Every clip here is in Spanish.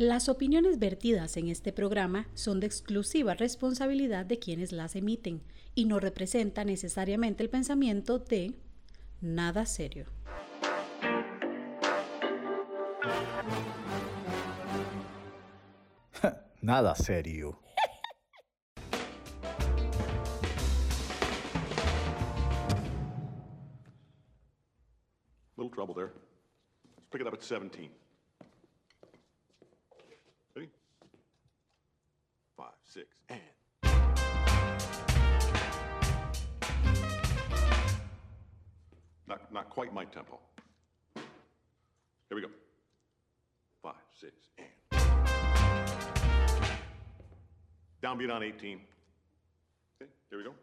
Las opiniones vertidas en este programa son de exclusiva responsabilidad de quienes las emiten y no representan necesariamente el pensamiento de nada serio. nada serio. Little trouble there. Let's pick it up at 17. Six, and. Not, not quite my tempo. Here we go. Five, six, and. Downbeat on 18. Okay, here we go.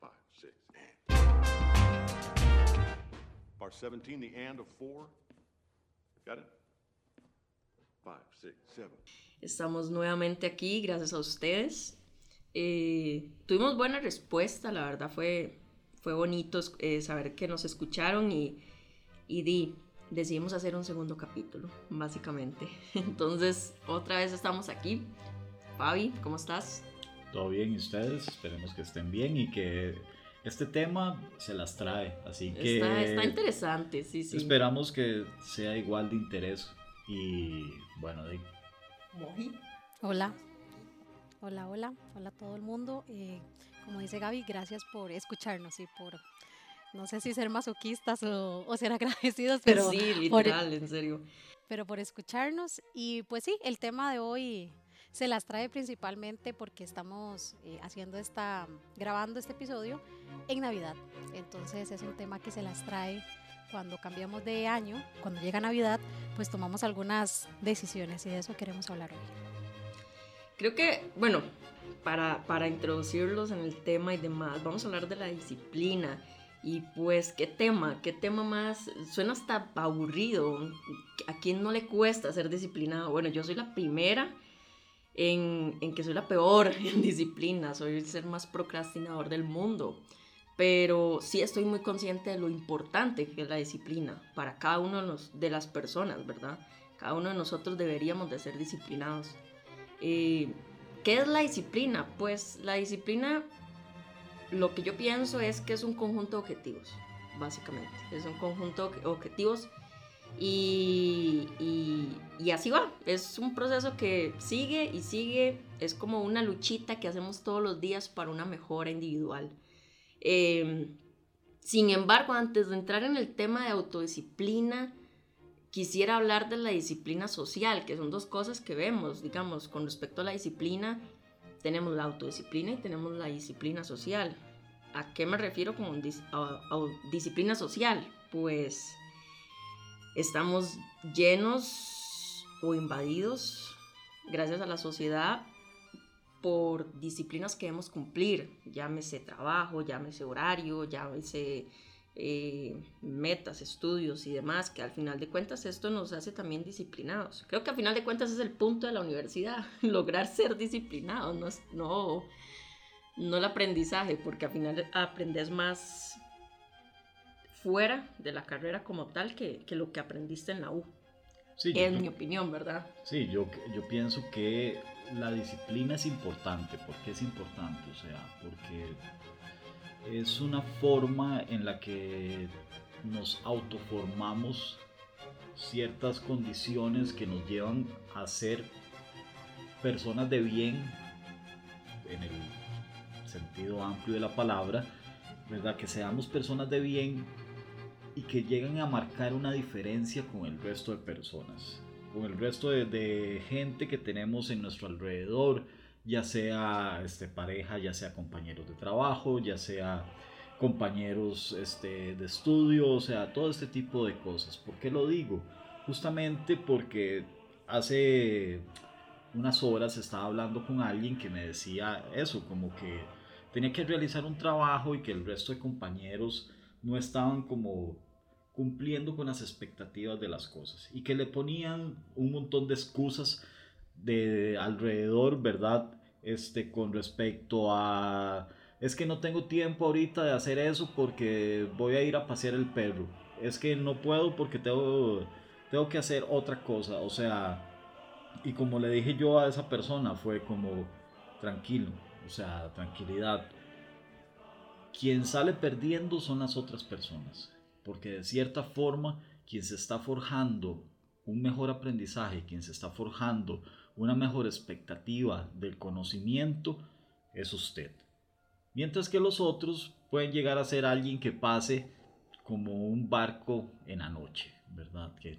Five, six, and. Bar 17, the and of four. Got it? Five, six, seven. Estamos nuevamente aquí, gracias a ustedes. Eh, tuvimos buena respuesta, la verdad fue, fue bonito eh, saber que nos escucharon y, y di, decidimos hacer un segundo capítulo, básicamente. Entonces, otra vez estamos aquí. Fabi, ¿cómo estás? Todo bien, ¿y ustedes? Esperemos que estén bien y que este tema se las trae, así que... Está, está interesante, sí, sí. Esperamos que sea igual de interés y bueno, de Hola. Hola, hola, hola a todo el mundo. Eh, como dice Gaby, gracias por escucharnos y por, no sé si ser masoquistas o, ser agradecidos, pero... Sí, literal, en serio. Pero por escucharnos y pues sí, el tema de hoy se las trae principalmente porque estamos eh, haciendo esta, grabando este episodio en Navidad. Entonces es un tema que se las trae cuando cambiamos de año, cuando llega Navidad, pues tomamos algunas decisiones y de eso queremos hablar hoy. Creo que, bueno, para, para introducirlos en el tema y demás, vamos a hablar de la disciplina. Y pues, ¿qué tema? ¿Qué tema más? Suena hasta aburrido. ¿A quién no le cuesta ser disciplinado? Bueno, yo soy la primera en, en que soy la peor en disciplina. Soy el ser más procrastinador del mundo pero sí estoy muy consciente de lo importante que es la disciplina para cada uno de, las personas, ¿verdad? Cada uno de nosotros deberíamos de ser disciplinados. Eh, ¿Qué es la disciplina? Pues la disciplina, lo que yo pienso es que es un conjunto de objetivos, básicamente. Es un conjunto de objetivos y, y, así va. Es un proceso que sigue y sigue. Es como una luchita que hacemos todos los días para una mejora individual. Em, sin embargo, antes de entrar en el tema de autodisciplina, quisiera hablar de la disciplina social, que son dos cosas que vemos, digamos, con respecto a la disciplina, tenemos la autodisciplina y tenemos la disciplina social. ¿A qué me refiero con disciplina social? Pues estamos llenos o invadidos gracias a la sociedad por disciplinas que debemos cumplir, llámese trabajo, llámese horario, llámese eh, metas, estudios y demás, que al final de cuentas esto nos hace también disciplinados. Creo que al final de cuentas es el punto de la universidad, lograr ser disciplinados, no, no, no el aprendizaje, porque al final aprendes más fuera de la carrera como tal que, que lo que aprendiste en la U. Sí, en mi opinión, ¿verdad? Sí, yo, yo pienso que la disciplina es importante. ¿Por qué es importante? O sea, porque es una forma en la que nos autoformamos ciertas condiciones que nos llevan a ser personas de bien en el sentido amplio de la palabra, ¿verdad? Que seamos personas de bien y que llegan a marcar una diferencia con el resto de personas con el resto de, gente que tenemos en nuestro alrededor, ya sea este, pareja, ya sea compañeros de trabajo, ya sea compañeros este, de estudio, o sea, todo este tipo de cosas. ¿Por qué lo digo? Justamente porque hace unas horas estaba hablando con alguien que me decía eso, como que tenía que realizar un trabajo y que el resto de compañeros no estaban como cumpliendo con las expectativas de las cosas y que le ponían un montón de excusas de alrededor, ¿verdad? Este con respecto a es que no tengo tiempo ahorita de hacer eso porque voy a ir a pasear el perro. Es que no puedo porque tengo tengo que hacer otra cosa, o sea, Y como le dije yo a esa persona, fue como tranquilo, o sea, tranquilidad. Quien sale perdiendo son las otras personas, porque de cierta forma quien se está forjando un mejor aprendizaje, quien se está forjando una mejor expectativa del conocimiento, es usted. Mientras que los otros pueden llegar a ser alguien que pase como un barco en la noche, ¿verdad? Que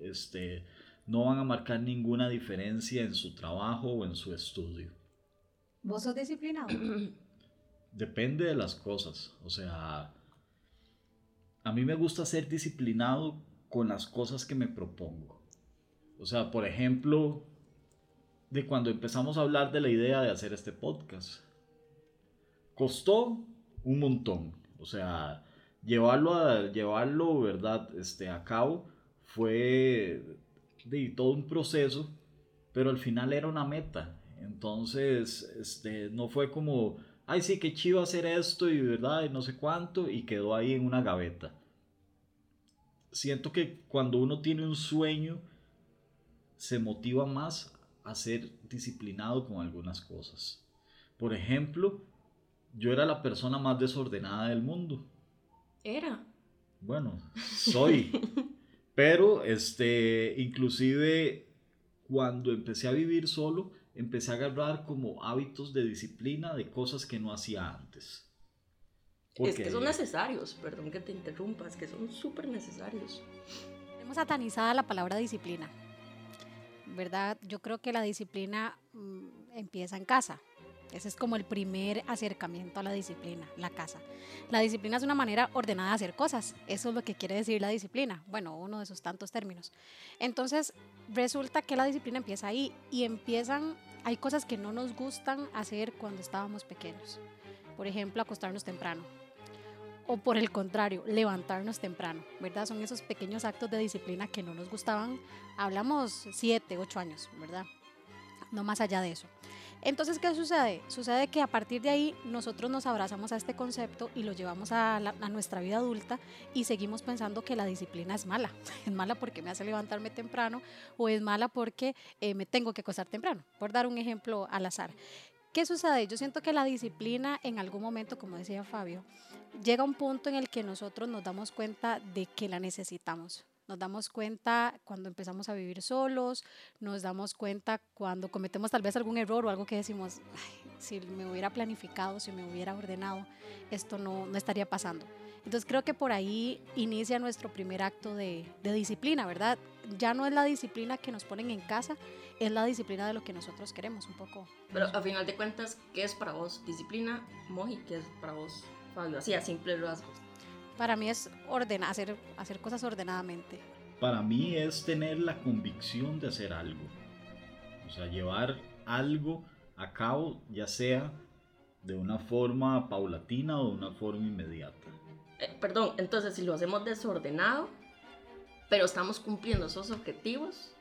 este, no van a marcar ninguna diferencia en su trabajo o en su estudio. ¿Vos sos disciplinado? Depende de las cosas. O sea, a mí me gusta ser disciplinado con las cosas que me propongo. O sea, por ejemplo, de cuando empezamos a hablar de la idea de hacer este podcast. Costó un montón. O sea, llevarlo a, llevarlo, ¿verdad? Este, a cabo fue de, todo un proceso, pero al final era una meta. Entonces, este, no fue como, ay, sí, qué chido hacer esto y verdad, y no sé cuánto, y quedó ahí en una gaveta. Siento que cuando uno tiene un sueño, se motiva más a ser disciplinado con algunas cosas. Por ejemplo, yo era la persona más desordenada del mundo. Era. Bueno, soy. Pero, este, inclusive cuando empecé a vivir solo, empecé a agarrar como hábitos de disciplina de cosas que no hacía antes. es que son necesarios, perdón que te interrumpa, es que son súper necesarios. Tenemos satanizada la palabra disciplina, ¿verdad? Yo creo que la disciplina mm, empieza en casa. Ese es como el primer acercamiento a la disciplina, la casa. La disciplina es una manera ordenada de hacer cosas. Eso es lo que quiere decir la disciplina. Bueno, uno de esos tantos términos. Entonces, resulta que la disciplina empieza ahí y empiezan, hay cosas que no nos gustan hacer cuando estábamos pequeños. Por ejemplo, acostarnos temprano. O por el contrario, levantarnos temprano, ¿verdad? Son esos pequeños actos de disciplina que no nos gustaban. Hablamos siete, ocho años, ¿verdad? No más allá de eso. Entonces, ¿qué sucede? Sucede que a partir de ahí nosotros nos abrazamos a este concepto y lo llevamos a, nuestra vida adulta y seguimos pensando que la disciplina es mala. Es mala porque me hace levantarme temprano o es mala porque eh, me tengo que acostar temprano, por dar un ejemplo al azar. ¿Qué sucede? Yo siento que la disciplina en algún momento, como decía Fabio, llega a un punto en el que nosotros nos damos cuenta de que la necesitamos. Nos damos cuenta cuando empezamos a vivir solos, nos damos cuenta cuando cometemos tal vez algún error o algo que decimos, si me hubiera planificado, si me hubiera ordenado, esto no, no estaría pasando. Entonces creo que por ahí inicia nuestro primer acto de, de, disciplina, ¿verdad? Ya no es la disciplina que nos ponen en casa, es la disciplina de lo que nosotros queremos un poco. Pero a final de cuentas, ¿qué es para vos disciplina, Moji? ¿Qué es para vos, Fabio? Así a simple rasgos. Para mí es ordenar, hacer, hacer cosas ordenadamente. Para mí es tener la convicción de hacer algo. O sea, llevar algo a cabo, ya sea de una forma paulatina o de una forma inmediata. Eh, perdón, entonces si lo hacemos desordenado, pero estamos cumpliendo esos objetivos,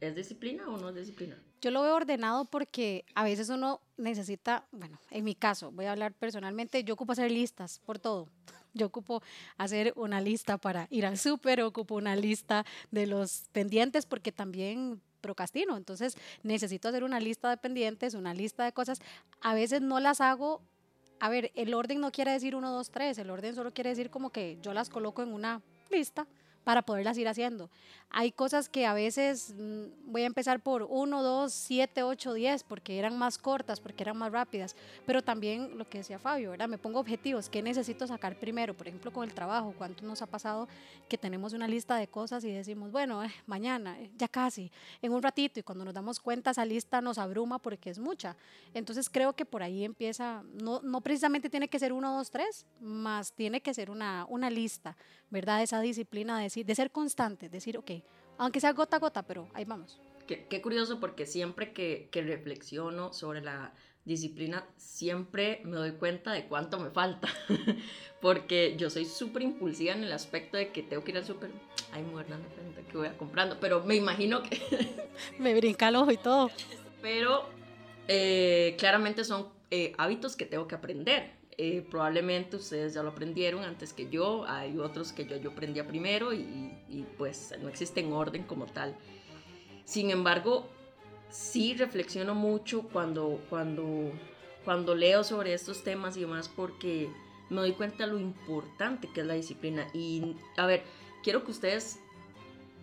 ¿es disciplina o no es disciplina? Yo lo veo ordenado porque a veces uno necesita, bueno, en mi caso, voy a hablar personalmente, yo ocupo hacer listas por todo. Yo ocupo hacer una lista para ir al súper, ocupo una lista de los pendientes porque también procrastino. Entonces necesito hacer una lista de pendientes, una lista de cosas. A veces no las hago. A ver, el orden no quiere decir uno, dos, tres. El orden solo quiere decir como que yo las coloco en una lista para poderlas ir haciendo. Hay cosas que a veces mm, voy a empezar por 1, 2, 7, 8, 10, porque eran más cortas, porque eran más rápidas, pero también lo que decía Fabio, ¿verdad? Me pongo objetivos, ¿qué necesito sacar primero? Por ejemplo, con el trabajo, ¿cuánto nos ha pasado que tenemos una lista de cosas y decimos, bueno, eh, mañana, eh, ya casi, en un ratito, y cuando nos damos cuenta esa lista nos abruma porque es mucha. Entonces creo que por ahí empieza, no, no precisamente tiene que ser 1, 2, 3, más tiene que ser una, una lista, ¿verdad? Esa disciplina de de ser constante, decir, ok, aunque sea gota a gota, pero ahí vamos. Qué, curioso porque siempre que, que, reflexiono sobre la disciplina, siempre me doy cuenta de cuánto me falta, porque yo soy súper impulsiva en el aspecto de que tengo que ir al súper, ay, mujer, no que voy a comprando, pero me imagino que... me brinca el ojo y todo. Pero eh, claramente son eh, hábitos que tengo que aprender eh, probablemente ustedes ya lo aprendieron antes que yo, hay otros que yo, yo aprendía primero y, y, pues no existe en orden como tal. Sin embargo, sí reflexiono mucho cuando, cuando, cuando leo sobre estos temas y demás porque me doy cuenta lo importante que es la disciplina. Y a ver, quiero que ustedes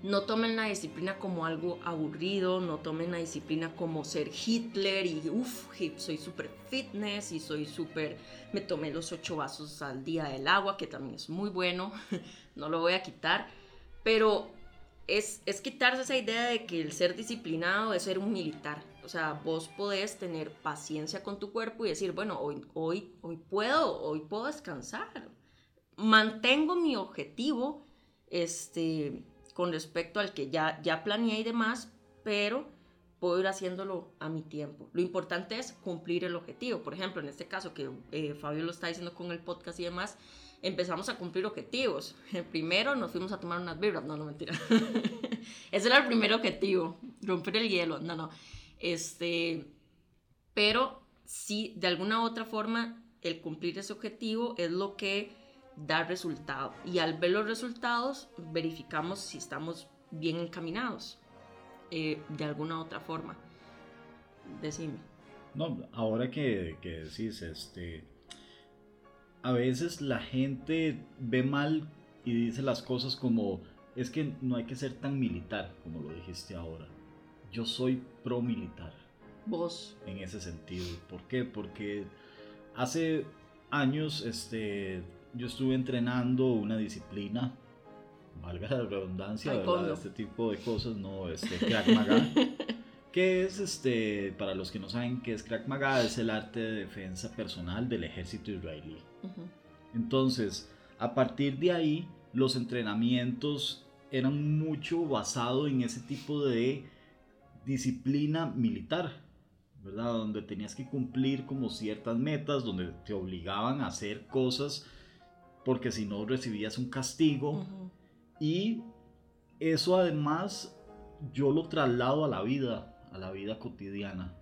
no tomen la disciplina como algo aburrido, no tomen la disciplina como ser Hitler y uff, soy súper fitness y soy súper, me tomé los ocho vasos al día del agua, que también es muy bueno, no lo voy a quitar, pero es, es quitarse esa idea de que el ser disciplinado es ser un militar. O sea, vos podés tener paciencia con tu cuerpo y decir, bueno, hoy, hoy, hoy puedo, hoy puedo descansar. Mantengo mi objetivo, este, con respecto al que ya, ya planeé y demás, pero puedo ir haciéndolo a mi tiempo. Lo importante es cumplir el objetivo. Por ejemplo, en este caso que eh, Fabio lo está diciendo con el podcast y demás, empezamos a cumplir objetivos. Primero nos fuimos a tomar unas birras, no, no mentira. Ese era el primer objetivo, romper el hielo, no, no. Este, pero sí, de alguna u otra forma, el cumplir ese objetivo es lo que dar resultado. Y al ver los resultados, verificamos si estamos bien encaminados eh, de alguna otra forma. Decime. No, ahora que, que decís, este, a veces la gente ve mal y dice las cosas como, es que no hay que ser tan militar, como lo dijiste ahora. Yo soy pro militar. Vos. En ese sentido. ¿Por qué? Porque hace años, este, yo estuve entrenando una disciplina, valga la redundancia, ¿verdad? Este tipo de cosas, no, este, Krav Maga. que es, este, para los que no saben qué es Krav Maga, es el arte de defensa personal del ejército israelí. Entonces, a partir de ahí, los entrenamientos eran mucho basados en ese tipo de disciplina militar, ¿verdad? Donde tenías que cumplir como ciertas metas, donde te obligaban a hacer cosas porque si no recibías un castigo. Y eso además yo lo traslado a la vida, a la vida cotidiana.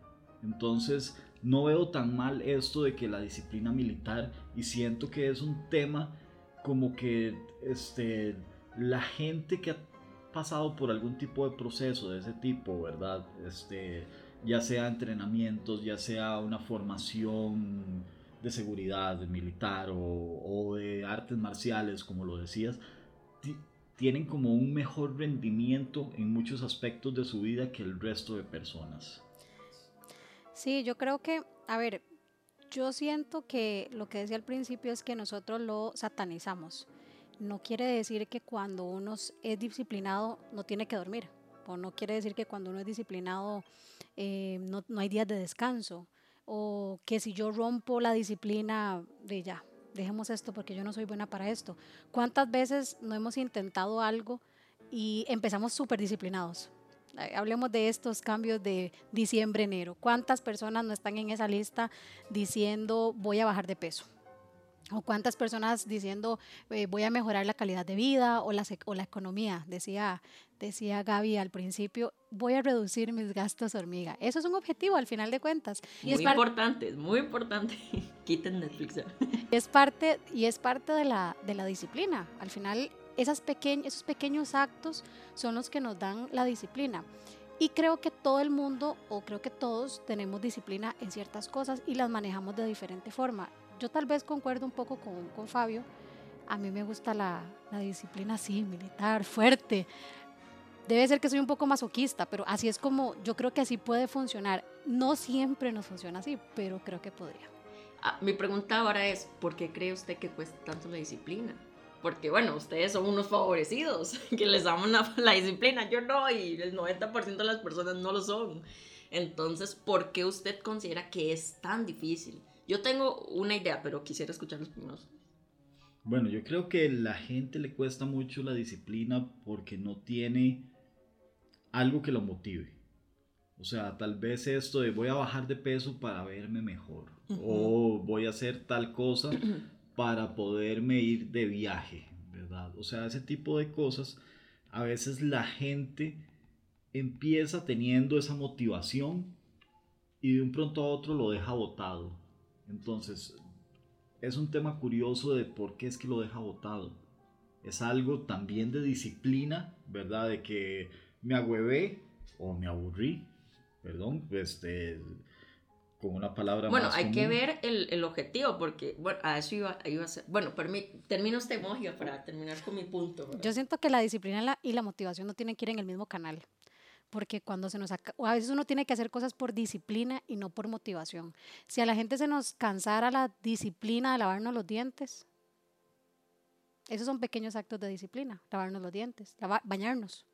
Entonces no veo tan mal esto de que la disciplina militar y siento que es un tema como que este, la gente que ha pasado por algún tipo de proceso de ese tipo, ¿verdad? Este, ya sea entrenamientos, ya sea una formación de seguridad, de militar o, de artes marciales, como lo decías, tienen como un mejor rendimiento en muchos aspectos de su vida que el resto de personas. Sí, yo creo que, a ver, yo siento que lo que decía al principio es que nosotros lo satanizamos. No quiere decir que cuando uno es disciplinado no tiene que dormir. O no quiere decir que cuando uno es disciplinado eh, no, no hay días de descanso o que si yo rompo la disciplina de ya, dejemos esto porque yo no soy buena para esto. ¿Cuántas veces no hemos intentado algo y empezamos súper disciplinados? Hablemos de estos cambios de diciembre-enero. ¿Cuántas personas no están en esa lista diciendo voy a bajar de peso? O cuántas personas diciendo eh, voy a mejorar la calidad de vida o la, o la economía, decía, decía Gaby al principio, voy a reducir mis gastos hormiga. Eso es un objetivo al final de cuentas. Y muy es importante, es muy importante. Quiten Netflix. Es parte, y es parte de la, de la disciplina. Al final, esas esos pequeños actos son los que nos dan la disciplina. Y creo que todo el mundo, o creo que todos, tenemos disciplina en ciertas cosas y las manejamos de diferente forma yo tal vez concuerdo un poco con, con Fabio. A mí me gusta la, la, disciplina así, militar, fuerte. Debe ser que soy un poco masoquista, pero así es como yo creo que así puede funcionar. No siempre nos funciona así, pero creo que podría. Ah, mi pregunta ahora es, ¿por qué cree usted que cuesta tanto la disciplina? Porque bueno, ustedes son unos favorecidos, que les damos la disciplina, yo no, y el 90% de las personas no lo son. Entonces, ¿por qué usted considera que es tan difícil? Yo tengo una idea, pero quisiera escuchar los primeros. Bueno, yo creo que la gente le cuesta mucho la disciplina porque no tiene algo que lo motive. O sea, tal vez esto de voy a bajar de peso para verme mejor. O voy a hacer tal cosa para poderme ir de viaje, ¿verdad? O sea, ese tipo de cosas, a veces la gente empieza teniendo esa motivación y de un pronto a otro lo deja botado. Entonces, es un tema curioso de por qué es que lo deja botado. Es algo también de disciplina, ¿verdad? De que me agüevé o me aburrí, perdón, este, con una palabra Bueno, más hay que ver el, el objetivo, porque, bueno, a eso iba, iba a ser. Bueno, termino este emoji para terminar con mi punto. ¿verdad? Yo siento que la disciplina y la motivación no tienen que ir en el mismo canal. Porque cuando se nos o a veces uno tiene que hacer cosas por disciplina y no por motivación. Si a la gente se nos cansara la disciplina de lavarnos los dientes, esos son pequeños actos de disciplina, lavarnos los dientes, lava- bañarnos.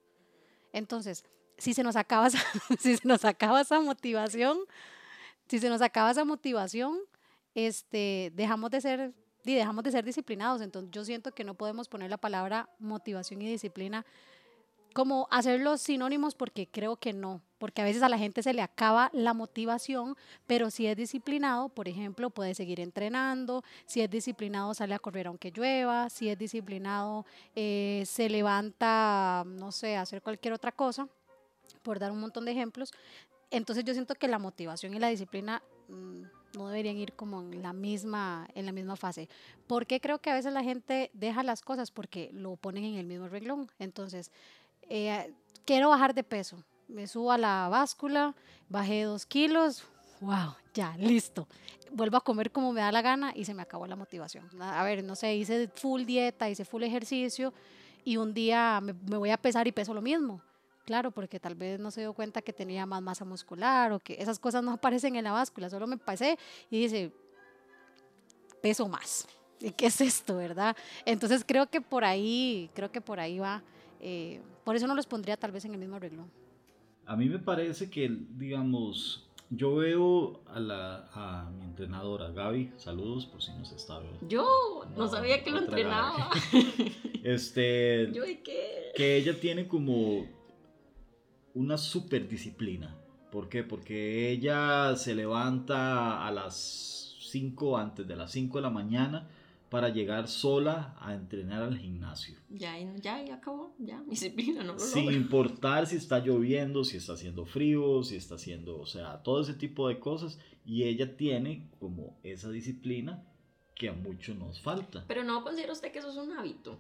Entonces, si se nos acaba esa, si se nos acaba esa motivación, si se nos acaba esa motivación, este, dejamos de ser y dejamos de ser disciplinados. Entonces yo siento que no podemos poner la palabra motivación y disciplina como hacerlos sinónimos porque creo que no, porque a veces a la gente se le acaba la motivación, pero si es disciplinado, por ejemplo, puede seguir entrenando, si es disciplinado sale a correr aunque llueva, si es disciplinado eh, se levanta, no sé, a hacer cualquier otra cosa, por dar un montón de ejemplos. Entonces yo siento que la motivación y la disciplina mm, no deberían ir como en la misma en la misma fase. ¿Por qué creo que a veces la gente deja las cosas? Porque lo ponen en el mismo renglón. Entonces, eh, quiero bajar de peso. Me subo a la báscula, bajé dos kilos, wow, ya, listo. Vuelvo a comer como me da la gana y se me acabó la motivación. A ver, no sé, hice full dieta, hice full ejercicio y un día me, me voy a pesar y peso lo mismo. Claro, porque tal vez no se dio cuenta que tenía más masa muscular o que esas cosas no aparecen en la báscula, solo me pasé y dice, peso más. ¿Y qué es esto, verdad? Entonces creo que por ahí, creo que por ahí va. Eh, por eso no los pondría tal vez en el mismo renglón. A mí me parece que, digamos, yo veo a, la, a mi entrenadora Gaby, saludos por si nos está viendo. Yo no, No, sabía que lo entrenaba. Este, Yo de qué. que ella tiene como una super disciplina. ¿Por qué? Porque ella se levanta a las 5, antes de las 5 de la mañana, para llegar sola a entrenar al gimnasio. Ya, ya, ya acabó. Ya, disciplina, no lo Sin importar si está lloviendo, si está haciendo frío, si está haciendo, o sea, todo ese tipo de cosas. Y ella tiene como esa disciplina que a muchos nos falta. Pero no considera usted que eso es un hábito.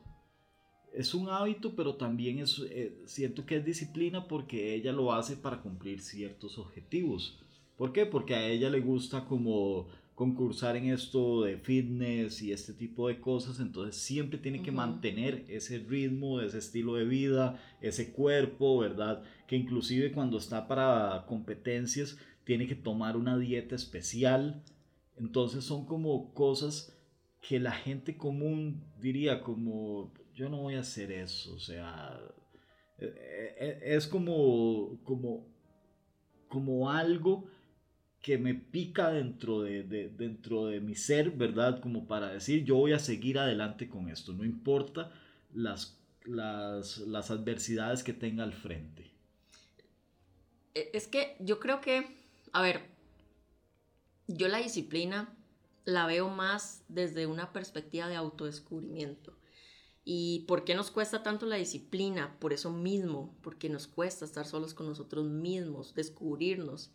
Es un hábito, pero también es, eh, siento que es disciplina porque ella lo hace para cumplir ciertos objetivos. ¿Por qué? Porque a ella le gusta como concursar en esto de fitness y este tipo de cosas, entonces siempre tiene que mantener ese ritmo, ese estilo de vida, ese cuerpo, ¿verdad? Que inclusive cuando está para competencias tiene que tomar una dieta especial. Entonces son como cosas que la gente común diría como yo no voy a hacer eso, o sea, eh, eh, es como como como algo que me pica dentro de, de- dentro de mi ser, ¿verdad? Como para decir, yo voy a seguir adelante con esto, no importa las, las, las adversidades que tenga al frente. E- Es que yo creo que, a ver, yo la disciplina la veo más desde una perspectiva de autodescubrimiento. ¿Y por qué nos cuesta tanto la disciplina? Por eso mismo, porque nos cuesta estar solos con nosotros mismos, descubrirnos.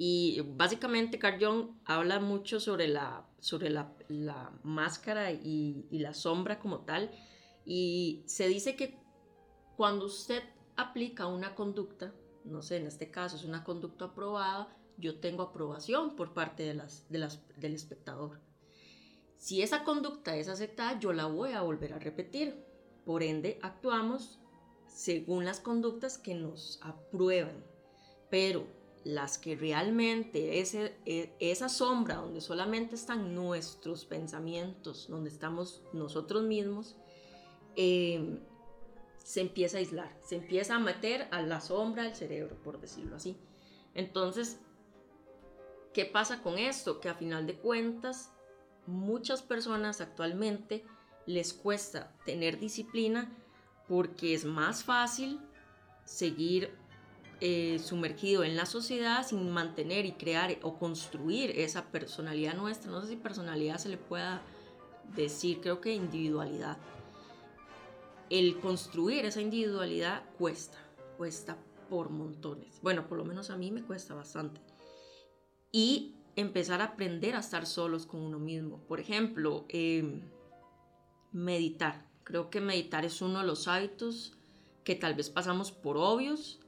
Y básicamente Carl Jung habla mucho sobre la, sobre la, máscara y, y la sombra como tal. Y se dice que cuando usted aplica una conducta, no sé, en este caso es una conducta aprobada, yo tengo aprobación por parte de las, de las, del espectador. Si esa conducta es aceptada, yo la voy a volver a repetir. Por ende, actuamos según las conductas que nos aprueban. Pero las que realmente, ese, e- esa sombra donde solamente están nuestros pensamientos, donde estamos nosotros mismos, eh, se empieza a aislar, se empieza a meter a la sombra del cerebro, por decirlo así. Entonces, ¿qué pasa con esto? Que a final de cuentas, muchas personas actualmente les cuesta tener disciplina porque es más fácil seguir eh, sumergido en la sociedad sin mantener y crear o construir esa personalidad nuestra. No sé si personalidad se le pueda decir, creo que individualidad el construir esa individualidad cuesta, cuesta por montones. Bueno, por lo menos a mí me cuesta bastante. Y empezar a aprender a estar solos con uno mismo. Por ejemplo, eh, meditar. Creo que meditar es uno de los hábitos que tal vez pasamos por obvios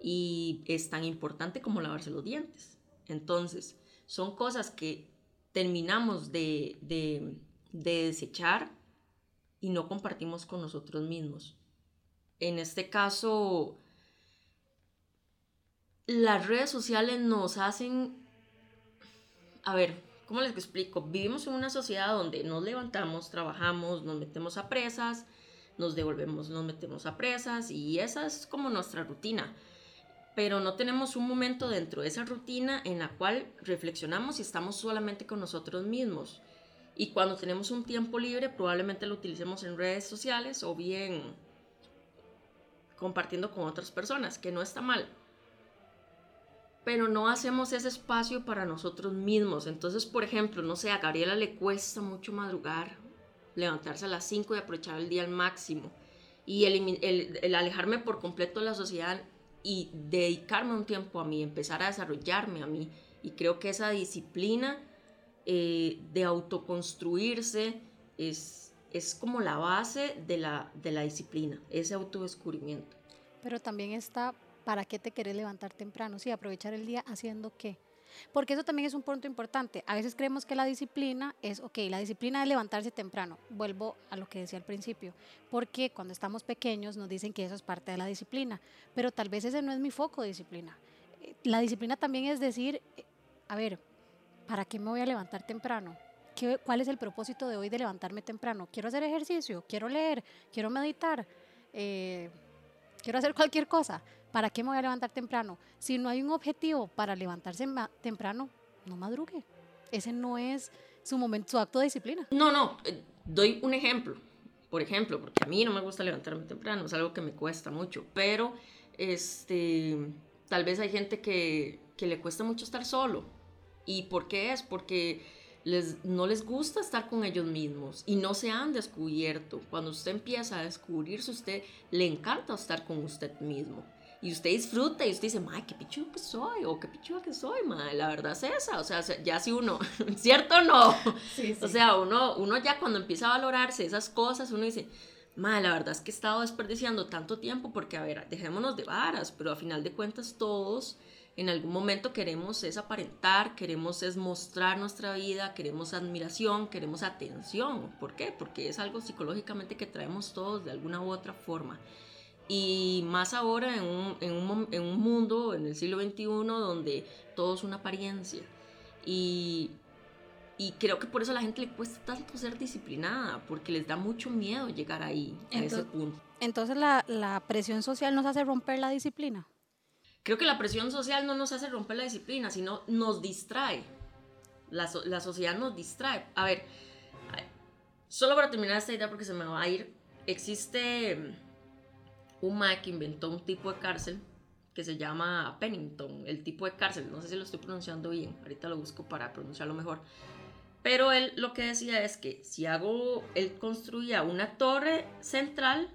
y es tan importante como lavarse los dientes. Entonces, son cosas que terminamos de, de, de desechar y no compartimos con nosotros mismos. En este caso, las redes sociales nos hacen, a ver, ¿cómo les explico? Vivimos en una sociedad donde nos levantamos, trabajamos, nos metemos a presas, nos devolvemos, nos metemos a presas y esa es como nuestra rutina. Pero no tenemos un momento dentro de esa rutina en la cual reflexionamos y estamos solamente con nosotros mismos. Y cuando tenemos un tiempo libre, probablemente lo utilicemos en redes sociales o bien compartiendo con otras personas, que no está mal. Pero no hacemos ese espacio para nosotros mismos. Entonces, por ejemplo, no sé, a Gabriela le cuesta mucho madrugar, levantarse a las 5 y aprovechar el día al máximo. Y el, el, alejarme por completo de la sociedad y dedicarme un tiempo a mí, empezar a desarrollarme a mí. Y creo que esa disciplina eh, de autoconstruirse es, es como la base de la, de la disciplina, ese autodescubrimiento. Pero también está, ¿para qué te querés levantar temprano? Sí, aprovechar el día haciendo qué. Porque eso también es un punto importante. A veces creemos que la disciplina es, ok, la disciplina es levantarse temprano. Vuelvo a lo que decía al principio. Porque cuando estamos pequeños nos dicen que eso es parte de la disciplina. Pero tal vez ese no es mi foco de disciplina. La disciplina también es decir, a ver, ¿para qué me voy a levantar temprano? ¿Qué, ¿Cuál es el propósito de hoy de levantarme temprano? ¿Quiero hacer ejercicio? ¿Quiero leer? ¿Quiero meditar? Eh, ¿Quiero hacer cualquier cosa? ¿Para qué me voy a levantar temprano? Si no hay un objetivo para levantarse temprano, no madrugue. Ese no es su momento, su acto de disciplina. No, no, eh, doy un ejemplo. Por ejemplo, porque a mí no me gusta levantarme temprano, es algo que me cuesta mucho, pero este, tal vez hay gente que, que le cuesta mucho estar solo ¿Y por qué es? Porque les, no les gusta estar con ellos mismos y no se han descubierto. Cuando usted empieza a descubrirse, usted le encanta estar con usted mismo. Y usted disfruta y usted dice, ¡ay, qué pichudo que soy! O qué pichuda que soy, madre. La verdad es esa. O sea, ya si uno, ¿cierto o no? Sí, sí. O sea, uno, uno ya cuando empieza a valorarse esas cosas, uno dice, madre, la verdad es que he estado desperdiciando tanto tiempo porque, a ver, dejémonos de varas, pero a final de cuentas todos en algún momento queremos es aparentar, queremos es mostrar nuestra vida, queremos admiración, queremos atención. ¿Por qué? Porque es algo psicológicamente que traemos todos de alguna u otra forma. Y más ahora en un, en un, en un mundo, en el siglo XXI, donde todo es una apariencia. Y, y creo que por eso a la gente le cuesta tanto ser disciplinada, porque les da mucho miedo llegar ahí, a ese punto. Entonces la, la presión social nos hace romper la disciplina. Creo que la presión social no nos hace romper la disciplina, sino nos distrae. La, la sociedad nos distrae. A ver, solo para terminar esta idea porque se me va a ir, existe un MAC inventó un tipo de cárcel que se llama Pennington, el tipo de cárcel, no sé si lo estoy pronunciando bien, ahorita lo busco para pronunciarlo mejor. Pero él lo que decía es que si hago, él construía una torre central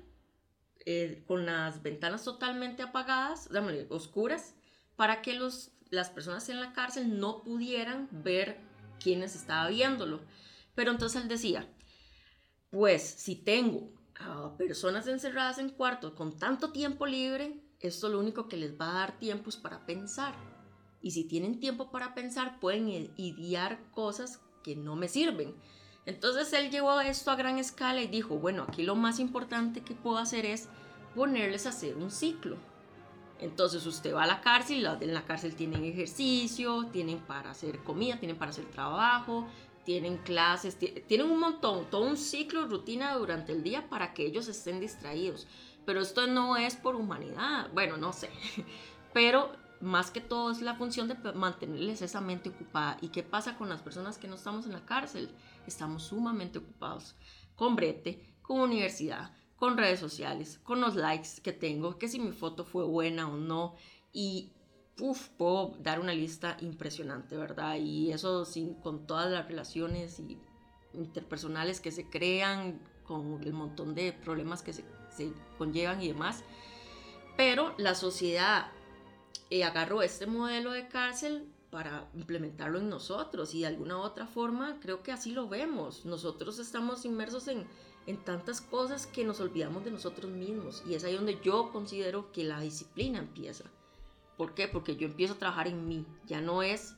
eh, con las ventanas totalmente apagadas, oscuras, para que los, las personas en la cárcel no pudieran ver quiénes estaba viéndolo. Pero entonces él decía, pues si tengo a personas encerradas en cuartos con tanto tiempo libre, esto lo único que les va a dar tiempo es para pensar. Y si tienen tiempo para pensar, pueden idear cosas que no me sirven. Entonces él llevó esto a gran escala y dijo, bueno, aquí lo más importante que puedo hacer es ponerles a hacer un ciclo. Entonces usted va a la cárcel, en la cárcel tienen ejercicio, tienen para hacer comida, tienen para hacer trabajo, tienen clases, tienen un montón, todo un ciclo, rutina durante el día para que ellos estén distraídos. Pero esto no es por humanidad, bueno, no sé, pero más que todo es la función de mantenerles esa mente ocupada. ¿Y qué pasa con las personas que no estamos en la cárcel? Estamos sumamente ocupados con brete, con universidad, con redes sociales, con los likes que tengo, que si mi foto fue buena o no. Y uf, puedo dar una lista impresionante, ¿verdad? Y eso sin, con todas las relaciones y interpersonales que se crean, con el montón de problemas que se, se conllevan y demás. Pero la sociedad eh, agarró este modelo de cárcel para implementarlo en nosotros y de alguna otra forma creo que así lo vemos. Nosotros estamos inmersos en, en tantas cosas que nos olvidamos de nosotros mismos y es ahí donde yo considero que la disciplina empieza. ¿Por qué? Porque yo empiezo a trabajar en mí. Ya no es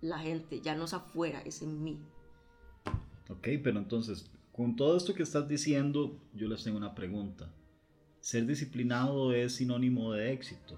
la gente, ya no es afuera, es en mí. Ok, pero entonces, con todo esto que estás diciendo, yo les tengo una pregunta. ¿Ser disciplinado es sinónimo de éxito?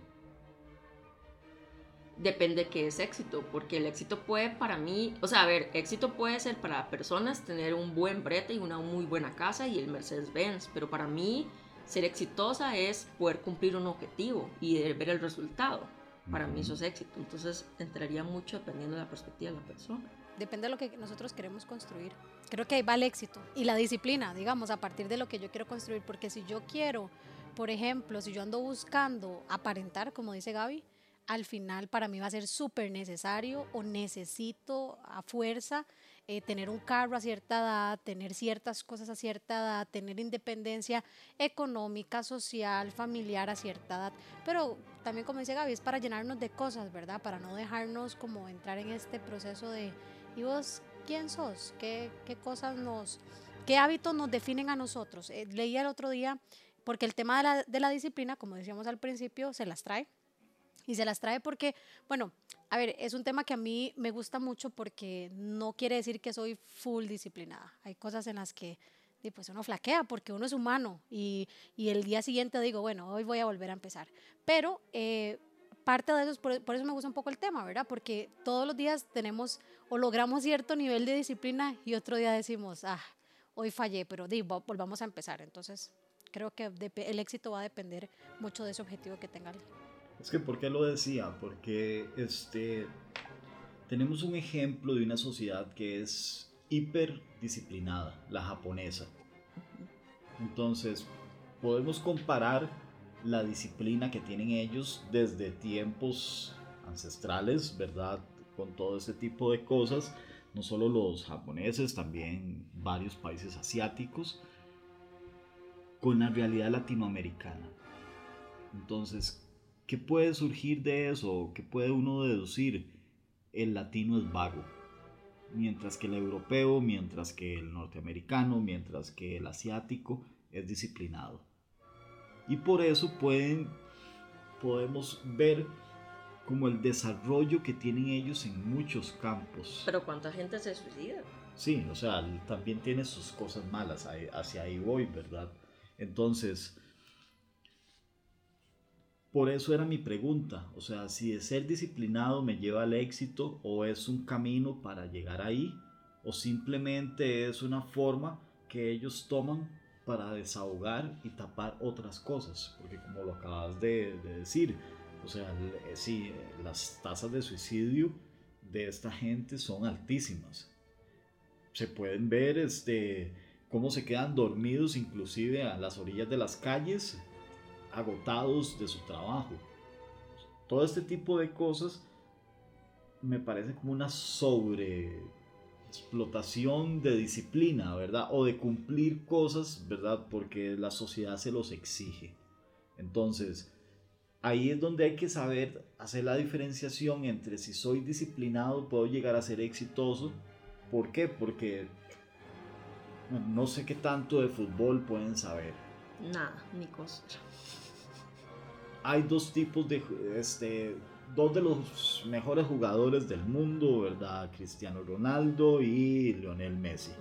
Depende qué es éxito, porque el éxito puede para mí, o sea, a ver, éxito puede ser para personas tener un buen brete y una muy buena casa y el Mercedes-Benz, pero para mí ser exitosa es poder cumplir un objetivo y ver el resultado. Para mí eso es éxito. Entonces entraría mucho dependiendo de la perspectiva de la persona. Depende de lo que nosotros queremos construir. Creo que ahí va el éxito y la disciplina, digamos, a partir de lo que yo quiero construir. Porque si yo quiero, por ejemplo, si yo ando buscando aparentar, como dice Gaby, al final para mí va a ser súper necesario o necesito a fuerza eh, tener un carro a cierta edad, tener ciertas cosas a cierta edad, tener independencia económica, social, familiar a cierta edad. Pero también, como dice Gaby, es para llenarnos de cosas, ¿verdad? Para no dejarnos como entrar en este proceso de, ¿y vos quién sos? ¿Qué, qué cosas nos, qué hábitos nos definen a nosotros? Eh, leía el otro día, porque el tema de la, de la disciplina, como decíamos al principio, se las trae y se las trae porque, bueno, a ver, es un tema que a mí me gusta mucho porque no quiere decir que soy full disciplinada. Hay cosas en las que pues uno flaquea porque uno es humano y, y el día siguiente digo, bueno, hoy voy a volver a empezar. Pero eh, parte de eso, por, por, eso me gusta un poco el tema, ¿verdad? Porque todos los días tenemos o logramos cierto nivel de disciplina y otro día decimos, ah, hoy fallé, pero di, volvamos a empezar. Entonces, creo que el éxito va a depender mucho de ese objetivo que tenga alguien. Es que, ¿por qué lo decía? Porque este, tenemos un ejemplo de una sociedad que es hiperdisciplinada, la japonesa. Entonces, podemos comparar la disciplina que tienen ellos desde tiempos ancestrales, ¿verdad? Con todo ese tipo de cosas, no solo los japoneses, también varios países asiáticos, con la realidad latinoamericana. Entonces, ¿Qué puede surgir de eso? ¿Qué puede uno deducir? El latino es vago, mientras que el europeo, mientras que el norteamericano, mientras que el asiático es disciplinado. Y por eso pueden, podemos ver como el desarrollo que tienen ellos en muchos campos. Pero ¿cuánta gente se suicida? Sí, o sea, también tiene sus cosas malas, hacia ahí voy, ¿verdad? Entonces, por eso era mi pregunta, o sea, si ser disciplinado me lleva al éxito o es un camino para llegar ahí o simplemente es una forma que ellos toman para desahogar y tapar otras cosas, porque como lo acabas de, decir, o sea, eh, sí, las tasas de suicidio de esta gente son altísimas. Se pueden ver este, cómo se quedan dormidos inclusive a las orillas de las calles agotados de su trabajo. Todo este tipo de cosas me parece como una sobre explotación de disciplina, ¿verdad? O de cumplir cosas, ¿verdad? Porque la sociedad se los exige. Entonces, ahí es donde hay que saber hacer la diferenciación entre si soy disciplinado, puedo llegar a ser exitoso. ¿Por qué? Porque no sé qué tanto de fútbol pueden saber. Nada, ni cosa hay dos tipos de, este, dos de los mejores jugadores del mundo, ¿verdad? Cristiano Ronaldo y Lionel Messi.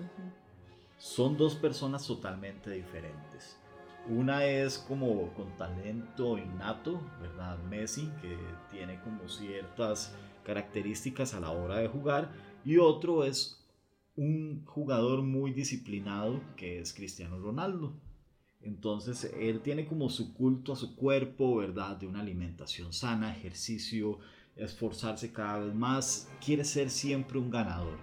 Son dos personas totalmente diferentes. Una es como con talento innato, ¿verdad? Messi, que tiene como ciertas características a la hora de jugar. Y otro es un jugador muy disciplinado, que es Cristiano Ronaldo. Entonces, él tiene como su culto a su cuerpo, ¿verdad? De una alimentación sana, ejercicio, esforzarse cada vez más, quiere ser siempre un ganador.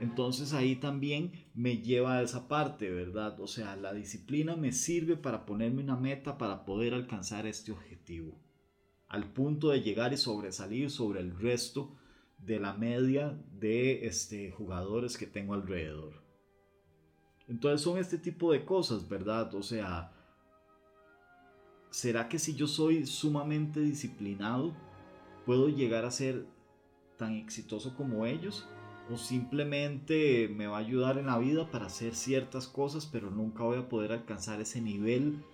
Entonces ahí también me lleva a esa parte, ¿verdad? O sea, la disciplina me sirve para ponerme una meta para poder alcanzar este objetivo, al punto de llegar y sobresalir sobre el resto de la media de este, jugadores que tengo alrededor. Entonces son este tipo de cosas, ¿verdad? O sea, ¿será que si yo soy sumamente disciplinado, puedo llegar a ser tan exitoso como ellos? ¿O simplemente me va a ayudar en la vida para hacer ciertas cosas, pero nunca voy a poder alcanzar ese nivel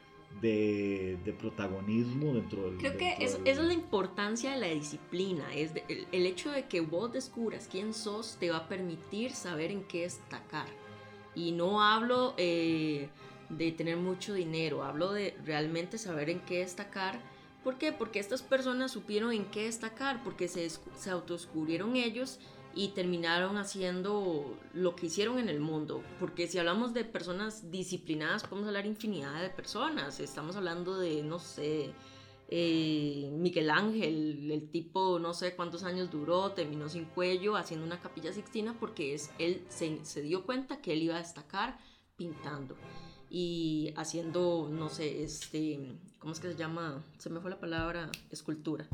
de, de protagonismo dentro del... Creo que es, del- esa es la importancia de la disciplina. Es de- el, el hecho de que vos descubras quién sos te va a permitir saber en qué destacar. Y no hablo eh, de tener mucho dinero, hablo de realmente saber en qué destacar. ¿Por qué? Porque estas personas supieron en qué destacar, porque se, se autodescubrieron ellos y terminaron haciendo lo que hicieron en el mundo. Porque si hablamos de personas disciplinadas, podemos hablar infinidad de personas. Estamos hablando de, no sé, eh, Miguel Ángel, el tipo no sé cuántos años duró, terminó sin cuello haciendo una capilla sixtina porque es, él se, se dio cuenta que él iba a destacar pintando y haciendo, no sé, este, ¿cómo es que se llama? Se me fue la palabra, escultura.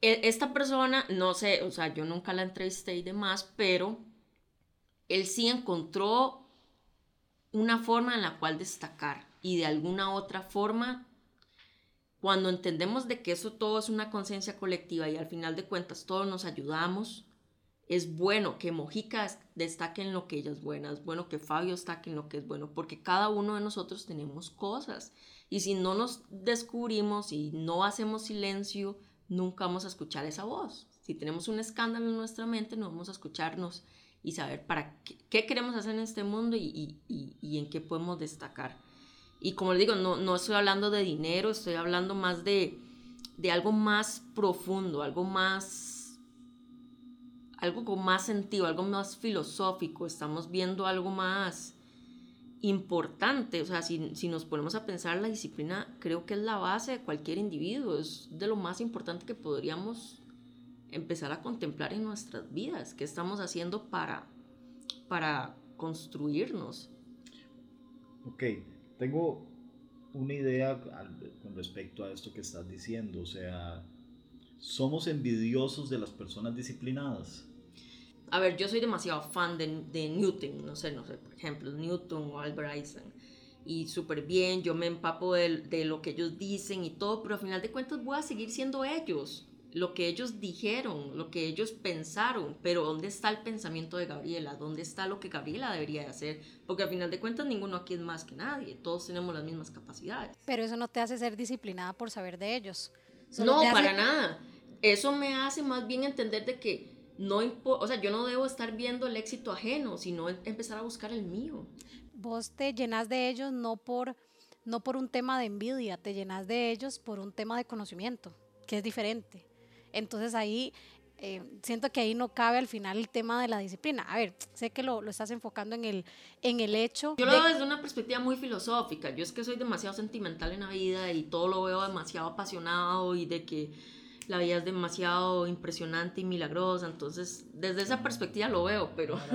E- Esta persona, no sé, o sea, yo nunca la entrevisté y demás, pero él sí encontró una forma en la cual destacar y de alguna otra forma cuando entendemos de que eso todo es una conciencia colectiva y al final de cuentas todos nos ayudamos, es bueno que Mojica destaque en lo que ella es buena, es bueno que Fabio destaque en lo que es bueno, porque cada uno de nosotros tenemos cosas y si no nos descubrimos y no hacemos silencio, nunca vamos a escuchar esa voz. Si tenemos un escándalo en nuestra mente, no vamos a escucharnos y saber para qué, queremos hacer en este mundo y en qué podemos destacar. Y como les digo, no, no estoy hablando de dinero, estoy hablando más de, de algo más profundo, algo más, algo con más sentido, algo más filosófico. Estamos viendo algo más importante. O sea, si, si nos ponemos a pensar, la disciplina creo que es la base de cualquier individuo, es de lo más importante que podríamos empezar a contemplar en nuestras vidas. ¿Qué estamos haciendo para, para construirnos? Ok, tengo una idea con respecto a esto que estás diciendo. O sea, somos envidiosos de las personas disciplinadas. A ver, yo soy demasiado fan de, de Newton, no sé, no sé, por ejemplo, Newton o Albert Einstein. Y súper bien, yo me empapo de, de lo que ellos dicen y todo, pero al final de cuentas voy a seguir siendo ellos, lo que ellos dijeron, lo que ellos pensaron, pero ¿dónde está el pensamiento de Gabriela? ¿Dónde está lo que Gabriela debería de hacer? Porque al final de cuentas ninguno aquí es más que nadie, todos tenemos las mismas capacidades. Pero eso no te hace ser disciplinada por saber de ellos. Solo No, hace- para nada. Eso me hace más bien entender de que no importa, o sea, yo no debo estar viendo el éxito ajeno, sino em- empezar a buscar el mío. Vos te llenas de ellos no por, no por un tema de envidia, te llenas de ellos por un tema de conocimiento, que es diferente. Entonces ahí eh, siento que ahí no cabe al final el tema de la disciplina. A ver, sé que lo, lo estás enfocando en el, en el hecho. Yo lo de- veo desde una perspectiva muy filosófica. Yo es que soy demasiado sentimental en la vida y todo lo veo demasiado apasionado y de que la vida es demasiado impresionante y milagrosa. Entonces, desde esa perspectiva lo veo, pero...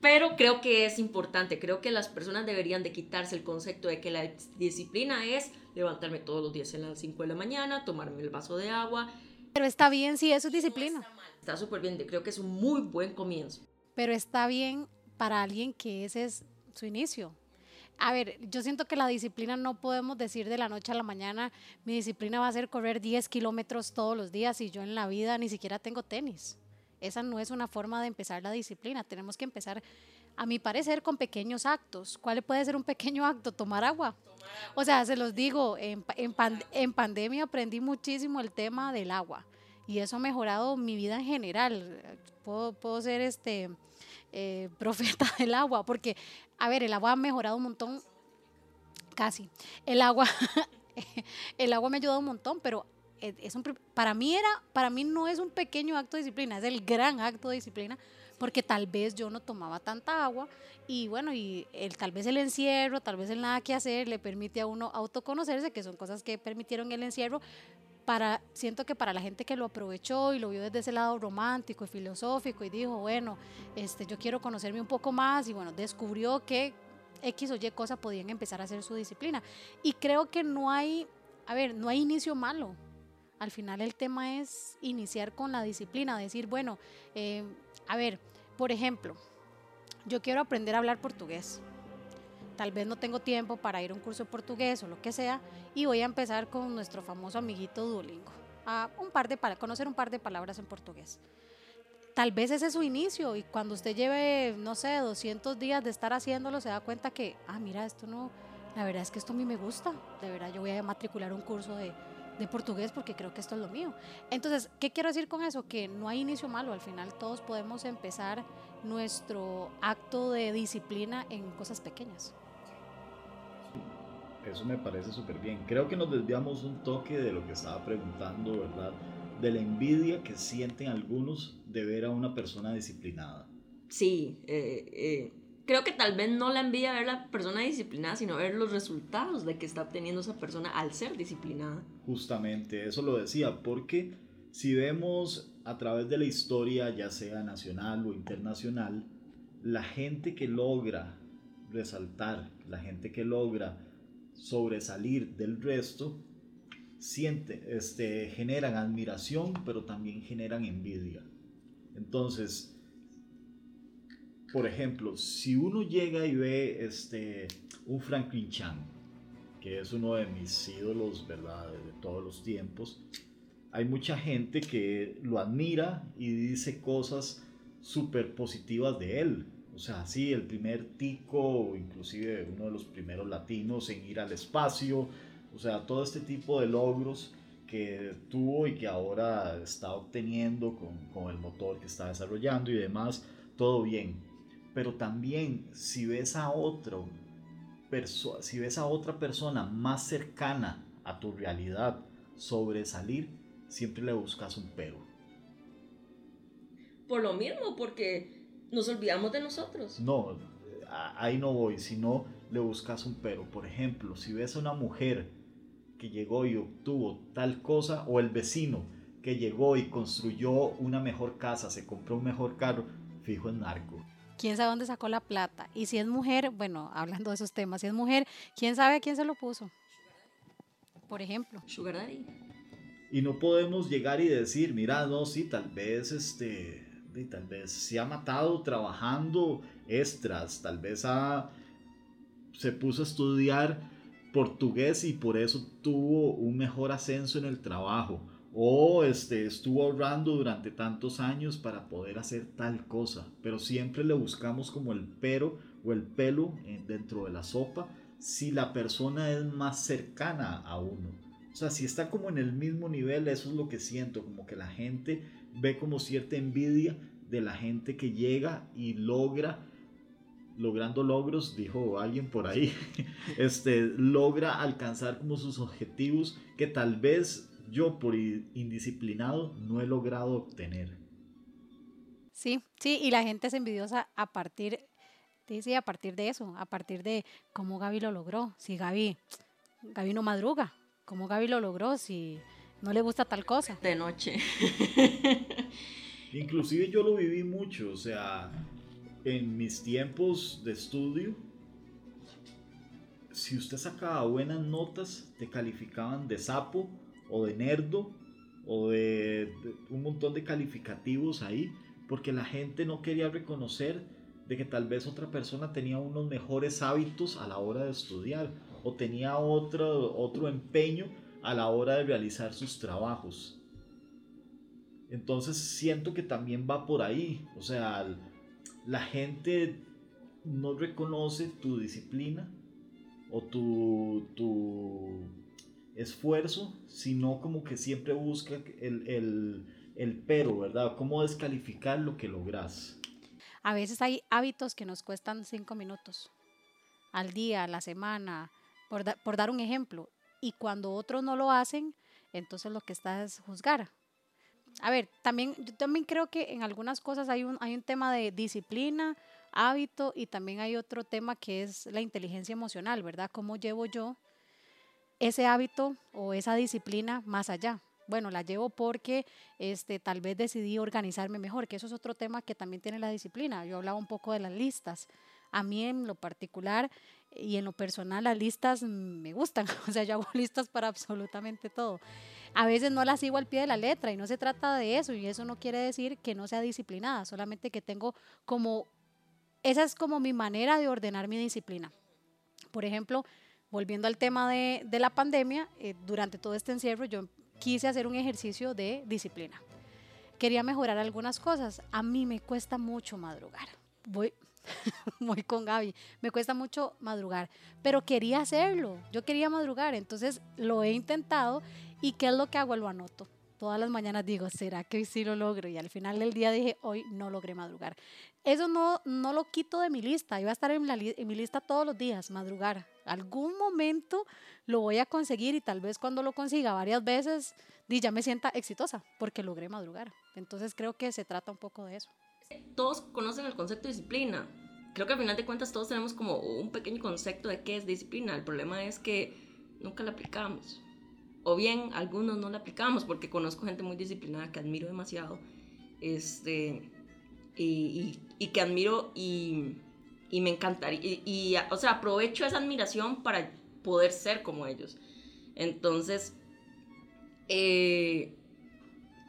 Pero creo que es importante, creo que las personas deberían de quitarse el concepto de que la disciplina es levantarme todos los días a las 5 de la mañana, tomarme el vaso de agua. Pero está bien si eso es disciplina. Está súper bien, creo que es un muy buen comienzo. pero está bien para alguien que ese es su inicio. A ver, yo siento que la disciplina no podemos decir de la noche a la mañana, mi disciplina va a ser correr 10 kilómetros todos los días y yo en la vida ni siquiera tengo tenis. Esa no es una forma de empezar la disciplina. Tenemos que empezar, a mi parecer, con pequeños actos. ¿Cuál puede ser un pequeño acto? Tomar agua. O sea, se los digo, en, en pan- en pandemia aprendí muchísimo el tema del agua y eso ha mejorado mi vida en general. Puedo, puedo ser este eh, profeta del agua, porque, a ver, el agua ha mejorado un montón, casi. El agua, el agua me ha ayudado un montón, pero es un, para mí era, para mí no es un pequeño acto de disciplina, es el gran acto de disciplina, porque tal vez yo no tomaba tanta agua y bueno, y el, tal vez el encierro, tal vez el nada que hacer le permite a uno autoconocerse, que son cosas que permitieron el encierro, para, siento que para la gente que lo aprovechó y lo vio desde ese lado romántico y filosófico y dijo, bueno, este, yo quiero conocerme un poco más y bueno, descubrió que X o Y cosa podían empezar a hacer su disciplina. Y creo que no hay, a ver, no hay inicio malo. Al final el tema es iniciar con la disciplina, decir, bueno, eh, a ver, por ejemplo, yo quiero aprender a hablar portugués. Tal vez no tengo tiempo para ir a un curso de portugués o lo que sea, y voy a empezar con nuestro famoso amiguito Duolingo, a un par de conocer un par de palabras en portugués. tal vez ese es su inicio y cuando usted lleve, no sé, 200 días de estar haciéndolo, se da cuenta que, ah, mira, esto no, la verdad es que esto a mí me gusta, de verdad yo voy a matricular un curso de, de portugués porque creo que esto es lo mío. Entonces, ¿qué quiero decir con eso? Que no hay inicio malo, al final todos podemos empezar nuestro acto de disciplina en cosas pequeñas. Eso me parece súper bien. Creo que nos desviamos un toque de lo que estaba preguntando, ¿verdad? De la envidia que sienten algunos de ver a una persona disciplinada. Sí, eh, eh, creo que tal vez no la envidia ver la persona disciplinada, sino ver los resultados de que está obteniendo esa persona al ser disciplinada. Justamente, eso lo decía, porque si vemos a través de la historia, ya sea nacional o internacional, la gente que logra resaltar, la gente que logra sobresalir del resto, siente, este, generan admiración, pero también generan envidia. Entonces, por ejemplo, si uno llega y ve este, un Franklin Chan, que es uno de mis ídolos, ¿verdad?, de todos los tiempos, hay mucha gente que lo admira y dice cosas súper positivas de él. O sea, sí, el primer tico, inclusive uno de los primeros latinos en ir al espacio. O sea, todo este tipo de logros que tuvo y que ahora está obteniendo con, con el motor que está desarrollando y demás, todo bien. Pero también si ves a otro, si ves a otra persona más cercana a tu realidad sobresalir, siempre le buscas un pero. Por lo mismo, porque nos olvidamos de nosotros. No, ahí no voy, sino le buscas un pero. Por ejemplo, si ves a una mujer que llegó y obtuvo tal cosa, o el vecino que llegó y construyó una mejor casa, se compró un mejor carro, fijo en narco. ¿Quién sabe dónde sacó la plata? Y si es mujer, bueno, hablando de esos temas, si es mujer, ¿quién sabe a quién se lo puso? Por ejemplo. Sugar Daddy. Y no podemos llegar y decir, mira, no, sí, tal vez este, tal vez se ha matado trabajando extras, tal vez se puso a estudiar portugués y por eso tuvo un mejor ascenso en el trabajo. O este, estuvo ahorrando durante tantos años para poder hacer tal cosa. Pero siempre le buscamos como el pero o el pelo eh, dentro de la sopa si la persona es más cercana a uno. O sea, si está como en el mismo nivel, eso es lo que siento, como que la gente ve como cierta envidia de la gente que llega y logra, logrando logros, dijo alguien por ahí, este, logra alcanzar como sus objetivos que tal vez yo por indisciplinado no he logrado obtener. Sí, sí, y la gente es envidiosa a partir, dice, a partir de eso, a partir de cómo Gaby lo logró. Si Gaby, Gaby no madruga, ¿Cómo Gaby lo logró si no le gusta tal cosa? De noche. Inclusive yo lo viví mucho, o sea, en mis tiempos de estudio, si usted sacaba buenas notas, te calificaban de sapo o de nerdo o de, de, un montón de calificativos ahí, porque la gente no quería reconocer de que tal vez otra persona tenía unos mejores hábitos a la hora de estudiar o tenía otro, otro empeño a la hora de realizar sus trabajos. Entonces siento que también va por ahí. O sea, la gente no reconoce tu disciplina o tu, tu esfuerzo, sino como que siempre busca el, el, el pero, ¿verdad? ¿Cómo descalificar lo que logras? A veces hay hábitos que nos cuestan cinco minutos al día, a la semana, por, dar un ejemplo. Y cuando otros no lo hacen, entonces lo que está es juzgar. A ver, también, yo también creo que en algunas cosas hay un, hay un tema de disciplina, hábito y también hay otro tema que es la inteligencia emocional, ¿verdad? ¿Cómo llevo yo ese hábito o esa disciplina más allá? Bueno, la llevo porque este, tal vez decidí organizarme mejor, que eso es otro tema que también tiene la disciplina. Yo hablaba un poco de las listas. A mí en lo particular y en lo personal las listas me gustan, o sea, yo hago listas para absolutamente todo. A veces no las sigo al pie de la letra y no se trata de eso y eso no quiere decir que no sea disciplinada, solamente que tengo como, esa es como mi manera de ordenar mi disciplina. Por ejemplo, volviendo al tema de, de la pandemia, eh, durante todo este encierro yo quise hacer un ejercicio de disciplina quería mejorar algunas cosas. A mí me cuesta mucho madrugar. Voy, voy con Gaby. Me cuesta mucho madrugar, pero quería hacerlo. Yo quería madrugar, entonces lo he intentado. ¿Y qué es lo que hago? Lo anoto. Todas las mañanas digo, ¿será que hoy sí lo logro? Y al final del día dije, hoy no logré madrugar. Eso no, no lo quito de mi lista. Iba a estar en, en mi lista todos los días, madrugar. Algún momento lo voy a conseguir y tal vez cuando lo consiga varias veces, ya me sienta exitosa porque logré madrugar. Entonces creo que se trata un poco de eso. Todos conocen el concepto de disciplina. Creo que al final de cuentas todos tenemos como un pequeño concepto de qué es disciplina. El problema es que nunca la aplicamos. O bien algunos no la aplicamos porque conozco gente muy disciplinada que admiro demasiado. Este, y, y, que admiro y, y me encantaría. Y, o sea, aprovecho esa admiración para poder ser como ellos. Entonces, eh,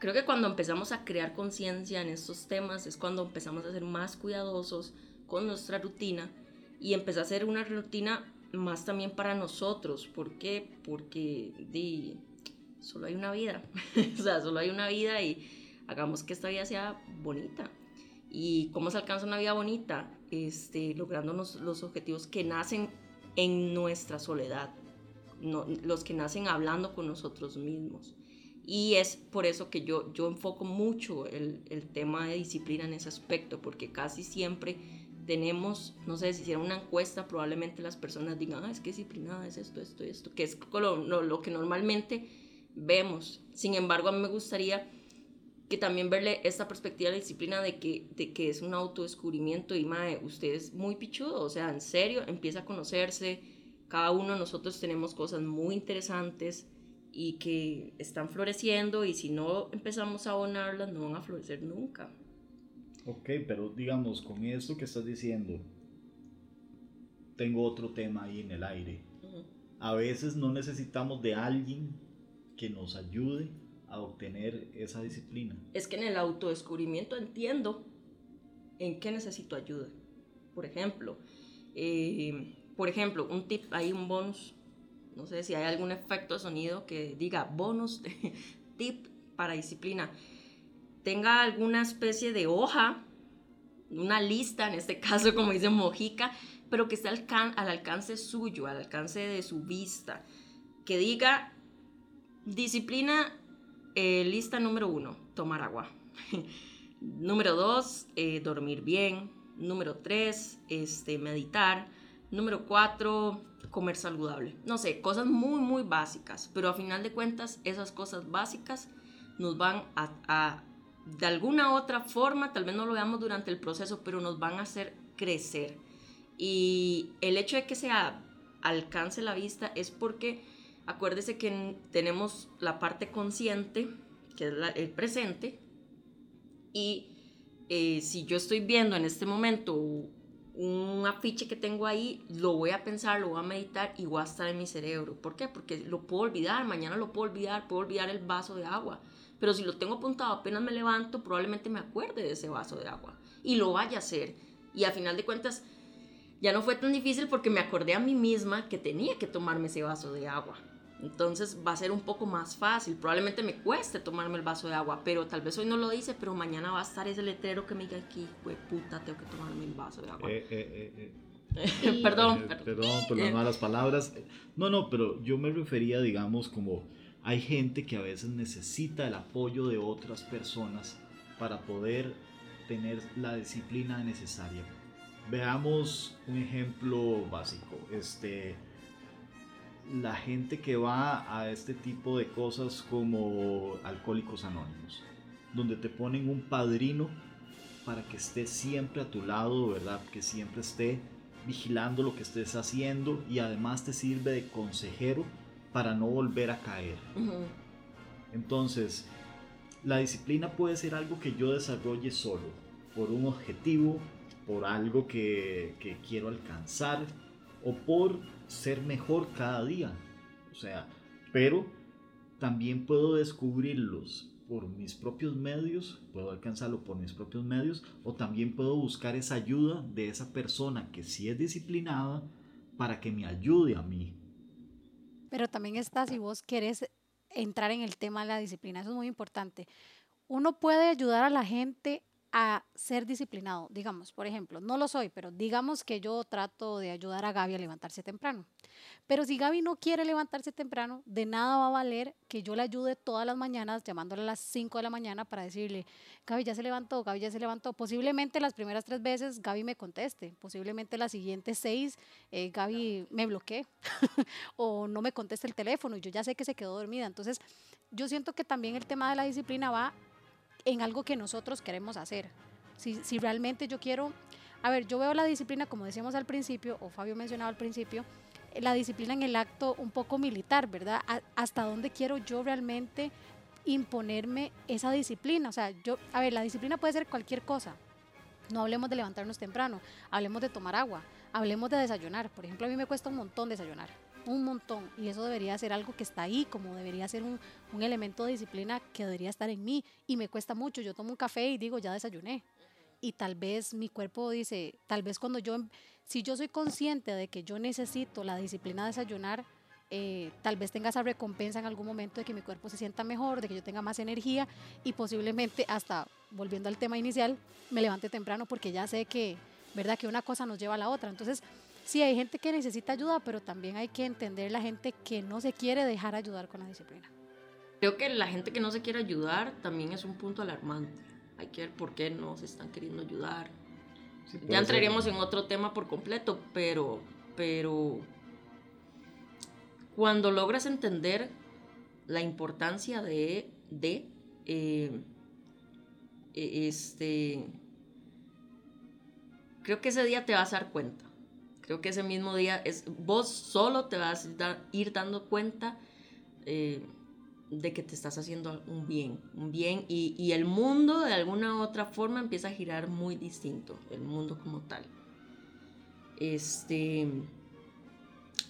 creo que cuando empezamos a crear conciencia en estos temas es cuando empezamos a ser más cuidadosos con nuestra rutina y empezar a hacer una rutina más también para nosotros. ¿Por qué? Porque di, solo hay una vida. o sea, solo hay una vida y hagamos que esta vida sea bonita. ¿Y cómo se alcanza una vida bonita? Este, lográndonos los objetivos que nacen en nuestra soledad, los que nacen hablando con nosotros mismos. Y es por eso que yo, yo enfoco mucho el, el tema de disciplina en ese aspecto, porque casi siempre tenemos, no sé, si hiciera una encuesta, probablemente las personas digan, ah, es que disciplinada es esto, esto, esto, que es lo, lo, que normalmente vemos. Sin embargo, a mí me gustaría que también verle esta perspectiva de la disciplina de que, de que es un autodescubrimiento y, mae, usted es muy pichudo, o sea, en serio, empieza a conocerse, cada uno de nosotros tenemos cosas muy interesantes y que están floreciendo y si no empezamos a abonarlas no van a florecer nunca. Ok, pero digamos, con esto que estás diciendo, tengo otro tema ahí en el aire. A veces no necesitamos de alguien que nos ayude a obtener esa disciplina. Es que en el autodescubrimiento entiendo en qué necesito ayuda. Por ejemplo, eh, por ejemplo, un tip, hay un bonus, no sé si hay algún efecto de sonido que diga bonus, tip para disciplina. Tenga alguna especie de hoja, una lista, en este caso como dice Mojica, pero que esté al, al alcance suyo, al alcance de su vista. Que diga disciplina, eh, lista número uno, tomar agua. número dos, eh, dormir bien. Número tres, este, meditar. Número cuatro, comer saludable. No sé, cosas muy, muy básicas, pero a final de cuentas esas cosas básicas nos van a, de alguna otra forma, tal vez no lo veamos durante el proceso, pero nos van a hacer crecer. Y el hecho de que se alcance la vista es porque acuérdese que tenemos la parte consciente, que es el presente, y eh, si yo estoy viendo en este momento un afiche que tengo ahí, lo voy a pensar, lo voy a meditar y va a estar en mi cerebro. ¿Por qué? Porque lo puedo olvidar, mañana lo puedo olvidar, puedo olvidar el vaso de agua. Pero si lo tengo apuntado apenas me levanto, probablemente me acuerde de ese vaso de agua y lo vaya a hacer. Y a final de cuentas, ya no fue tan difícil porque me acordé a mí misma que tenía que tomarme ese vaso de agua. Entonces va a ser un poco más fácil. Probablemente me cueste tomarme el vaso de agua, pero tal vez hoy no lo hice, pero mañana va a estar ese letrero que me diga aquí, güey, puta, tengo que tomarme el vaso de agua. Eh, eh, eh, perdón, perdón por las malas palabras. No, no, pero yo me refería, digamos, como hay gente que a veces necesita el apoyo de otras personas para poder tener la disciplina necesaria. Veamos un ejemplo básico. Este, la gente que va a este tipo de cosas como Alcohólicos Anónimos, donde te ponen un padrino para que esté siempre a tu lado, ¿verdad? Que siempre esté vigilando lo que estés haciendo y además te sirve de consejero para no volver a caer. Entonces, la disciplina puede ser algo que yo desarrolle solo, por un objetivo, por algo que, que quiero alcanzar o por ser mejor cada día. O sea, pero también puedo descubrirlos por mis propios medios, puedo alcanzarlo por mis propios medios, o también puedo buscar esa ayuda de esa persona que sí es disciplinada para que me ayude a mí. Pero también está si vos querés entrar en el tema de la disciplina, eso es muy importante. uno puede ayudar a la gente a ser disciplinado. Digamos, por ejemplo, no lo soy, pero digamos que yo trato de ayudar a Gaby a levantarse temprano. Pero si Gaby no quiere levantarse temprano, de nada va a valer que yo le ayude todas las mañanas llamándole a las 5 de la mañana para decirle, Gaby ya se levantó, Gaby ya se levantó. Posiblemente las primeras tres veces Gaby me conteste, posiblemente las siguientes seis eh, Gaby me bloquee o no me conteste el teléfono y yo ya sé que se quedó dormida. Entonces, yo siento que también el tema de la disciplina va en algo que nosotros queremos hacer. Si, si realmente yo quiero, a ver, yo veo la disciplina, como decíamos al principio, o Fabio mencionaba al principio, la disciplina en el acto un poco militar, ¿verdad? hasta dónde quiero yo realmente imponerme esa disciplina. O sea, yo, a ver, la disciplina puede ser cualquier cosa. No hablemos de levantarnos temprano, hablemos de tomar agua, hablemos de desayunar. Por ejemplo, a mí me cuesta un montón desayunar un montón y eso debería ser algo que está ahí, como debería ser un, un, elemento de disciplina que debería estar en mí y me cuesta mucho. Yo tomo un café y digo, ya desayuné. Y tal vez mi cuerpo dice, tal vez cuando yo, si yo soy consciente de que yo necesito la disciplina de desayunar, eh, tal vez tenga esa recompensa en algún momento de que mi cuerpo se sienta mejor, de que yo tenga más energía y posiblemente hasta, volviendo al tema inicial, me levante temprano porque ya sé que, ¿verdad? Que una cosa nos lleva a la otra. Entonces, sí, hay gente que necesita ayuda, pero también hay que entender la gente que no se quiere dejar ayudar con la disciplina. Creo que la gente que no se quiere ayudar también es un punto alarmante. Hay que ver por qué no se están queriendo ayudar. ya entraríamos en otro tema por completo, pero, pero cuando logras entender la importancia de, de eh, e, este, creo que ese día te vas a dar cuenta Creo que ese mismo día es vos solo te vas a ir dando cuenta eh, de que te estás haciendo un bien, un bien y, y, el mundo de alguna u otra forma empieza a girar muy distinto, el mundo como tal. Este,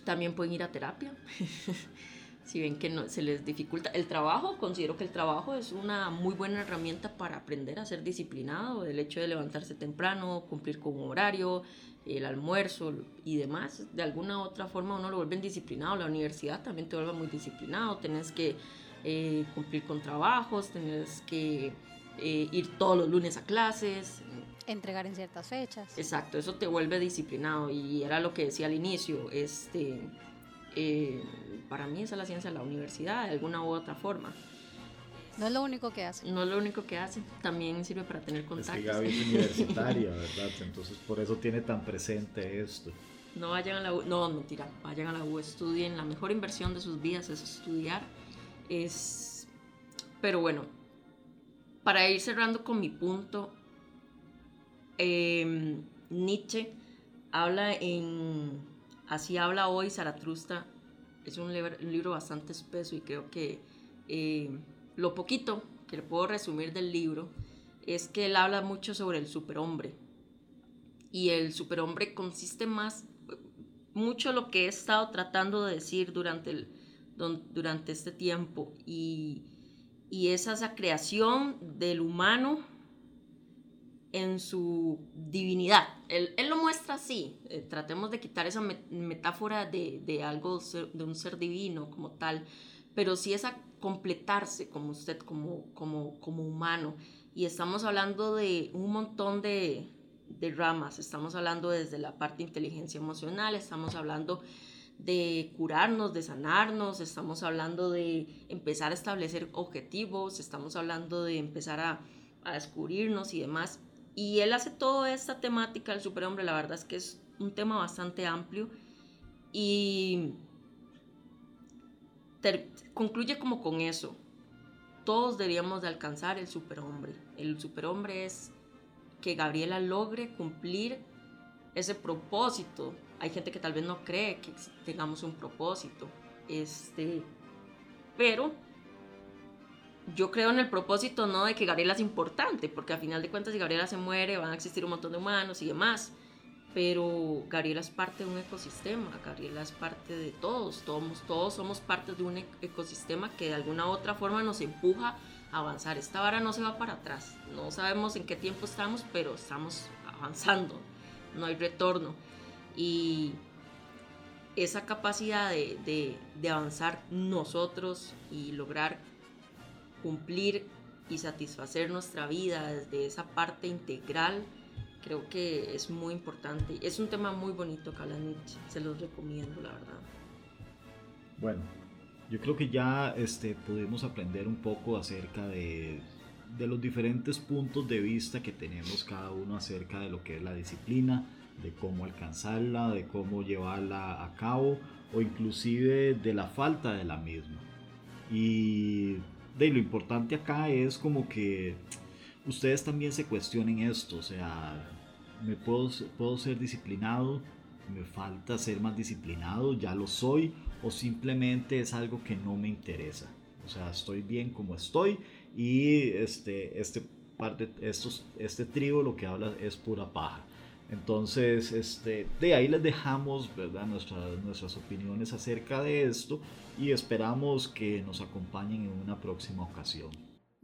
también pueden ir a terapia. si ven que no, se les dificulta el trabajo, considero que el trabajo es una muy buena herramienta para aprender a ser disciplinado, el hecho de levantarse temprano, cumplir con un horario, el almuerzo y demás, de alguna u otra forma uno lo vuelve disciplinado, la universidad también te vuelve muy disciplinado, tenés que eh, cumplir con trabajos, tenés que eh, ir todos los lunes a clases. Entregar en ciertas fechas. Exacto, eso te vuelve disciplinado y era lo que decía al inicio, este, eh, para mí esa es la ciencia de la universidad, de alguna u otra forma. No es lo único que hace. No es lo único que hace. También sirve para tener contactos. Es que Gaby es universitaria, ¿verdad? Entonces por eso tiene tan presente esto. No vayan a la U. No, mentira. Vayan a la U, estudien. La mejor inversión de sus vidas es estudiar. Es. Pero bueno, para ir cerrando con mi punto, em, Nietzsche habla en. Así habla hoy Zaratrusta. Es un libro bastante espeso y creo que. Eh, lo poquito que le puedo resumir del libro es que él habla mucho sobre el superhombre. Y el superhombre consiste más, mucho lo que he estado tratando de decir durante, el, durante este tiempo. Y, y es esa creación del humano en su divinidad. Él, él lo muestra así. Eh, tratemos de quitar esa metáfora de, de algo, de un ser divino como tal. Pero sí esa completarse como usted, como, como, como humano. Y estamos hablando de un montón de, de ramas. Estamos hablando desde la parte de inteligencia emocional, estamos hablando de curarnos, de sanarnos, estamos hablando de empezar a establecer objetivos, estamos hablando de empezar a, a descubrirnos y demás. Y él hace toda esta temática del superhombre, la verdad es que es un tema bastante amplio y concluye como con eso. Todos deberíamos de alcanzar el superhombre. El superhombre es que Gabriela logre cumplir ese propósito. Hay gente que tal vez no cree que tengamos un propósito. Este, pero yo creo en el propósito no de que Gabriela es importante, porque a final de cuentas si Gabriela se muere van a existir un montón de humanos y demás pero Gabriela es parte de un ecosistema, Gabriela es parte de todos, todos, todos somos parte de un e-, ecosistema que de alguna u otra forma nos empuja a avanzar. Esta vara no se va para atrás, no sabemos en qué tiempo estamos, pero estamos avanzando, no hay retorno. Y esa capacidad de, avanzar nosotros y lograr cumplir y satisfacer nuestra vida desde esa parte integral, creo que es muy importante. Es un tema muy bonito, Kalanich, se los recomiendo, la verdad. Bueno, yo creo que ya este, pudimos aprender un poco acerca de, de los diferentes puntos de vista que tenemos cada uno acerca de lo que es la disciplina, de cómo alcanzarla, de cómo llevarla a cabo o inclusive de la falta de la misma. Y de lo importante acá es como que ustedes también se cuestionen esto, o sea, me puedo, puedo ser disciplinado, me falta ser más disciplinado, ya lo soy, o simplemente es algo que no me interesa. O sea, estoy bien como estoy y este, este, parte, estos, este trío lo que habla es pura paja. Entonces, este, de ahí les dejamos ¿verdad? Nuestras, nuestras opiniones acerca de esto y esperamos que nos acompañen en una próxima ocasión.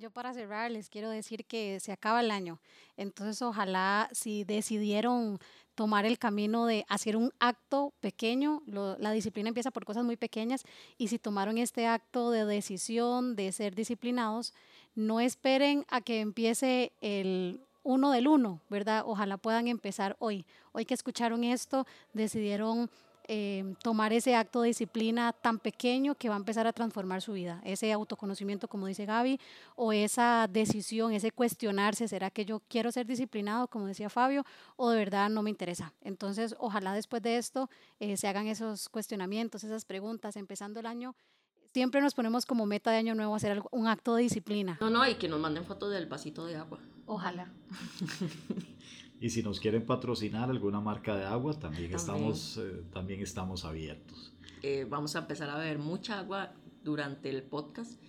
Yo para cerrar les quiero decir que se acaba el año, entonces ojalá si decidieron tomar el camino de hacer un acto pequeño, la disciplina empieza por cosas muy pequeñas y si tomaron este acto de decisión de ser disciplinados, no esperen a que empiece el uno del uno, ¿verdad? Ojalá puedan empezar hoy. Hoy que escucharon esto, decidieron eh, tomar ese acto de disciplina tan pequeño que va a empezar a transformar su vida. Ese autoconocimiento, como dice Gaby, o esa decisión, ese cuestionarse, ¿será que yo quiero ser disciplinado, como decía Fabio, o de verdad no me interesa? Entonces, ojalá después de esto eh, se hagan esos cuestionamientos, esas preguntas, empezando el año siempre nos ponemos como meta de año nuevo hacer un acto de disciplina. No, no, y que nos manden fotos del vasito de agua. Ojalá. y si nos quieren patrocinar alguna marca de agua, también, Estamos, eh, también estamos abiertos. Eh, vamos a empezar a beber mucha agua durante el podcast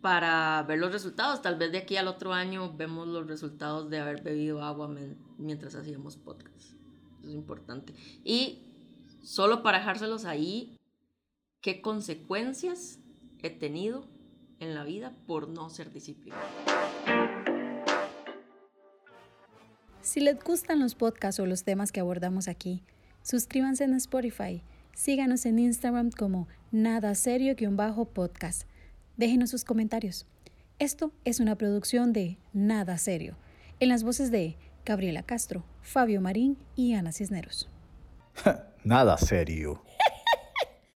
para ver los resultados. Tal vez de aquí al otro año vemos los resultados de haber bebido agua mientras hacíamos podcast. Eso es importante. Y solo para dejárselos ahí, ¿qué consecuencias he tenido en la vida por no ser disciplinado? Si les gustan los podcasts o los temas que abordamos aquí, suscríbanse en Spotify, síganos en Instagram como nada serio-podcast. Déjenos sus comentarios. Esto es una producción de Nada Serio, en las voces de Gabriela Castro, Fabio Marín y Ana Cisneros. Nada serio.